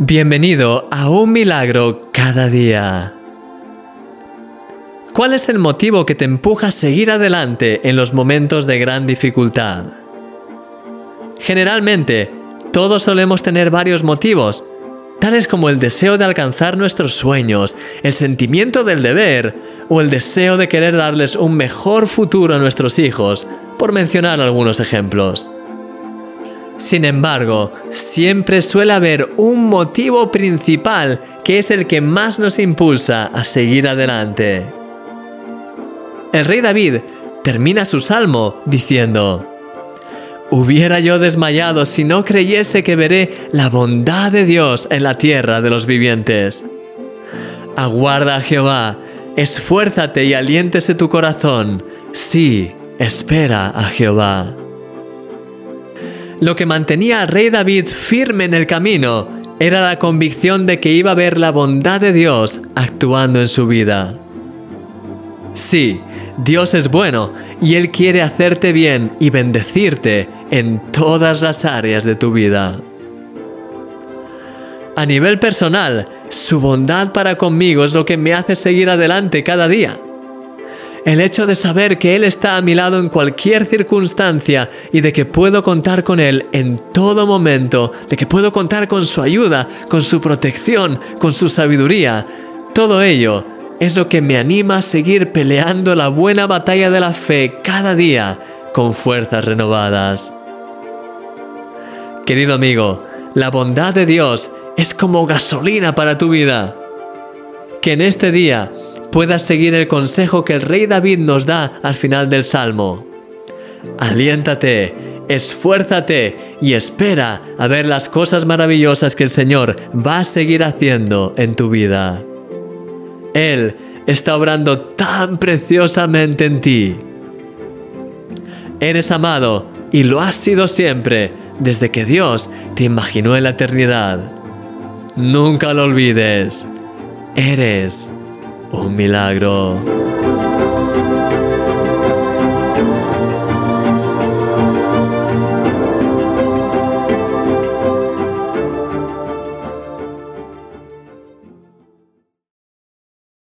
Bienvenido a un milagro cada día. ¿Cuál es el motivo que te empuja a seguir adelante en los momentos de gran dificultad? Generalmente, todos solemos tener varios motivos, tales como el deseo de alcanzar nuestros sueños, el sentimiento del deber o el deseo de querer darles un mejor futuro a nuestros hijos, por mencionar algunos ejemplos. Sin embargo, siempre suele haber un motivo principal que es el que más nos impulsa a seguir adelante. El rey David termina su salmo diciendo, Hubiera yo desmayado si no creyese que veré la bondad de Dios en la tierra de los vivientes. Aguarda a Jehová, esfuérzate y aliéntese tu corazón. Sí, espera a Jehová. Lo que mantenía al rey David firme en el camino era la convicción de que iba a ver la bondad de Dios actuando en su vida. Sí, Dios es bueno y Él quiere hacerte bien y bendecirte en todas las áreas de tu vida. A nivel personal, su bondad para conmigo es lo que me hace seguir adelante cada día. El hecho de saber que Él está a mi lado en cualquier circunstancia y de que puedo contar con Él en todo momento, de que puedo contar con su ayuda, con su protección, con su sabiduría, todo ello es lo que me anima a seguir peleando la buena batalla de la fe cada día con fuerzas renovadas. Querido amigo, la bondad de Dios es como gasolina para tu vida. Que en este día puedas seguir el consejo que el rey David nos da al final del Salmo. Aliéntate, esfuérzate y espera a ver las cosas maravillosas que el Señor va a seguir haciendo en tu vida. Él está obrando tan preciosamente en ti. Eres amado y lo has sido siempre desde que Dios te imaginó en la eternidad. Nunca lo olvides. Eres un milagro.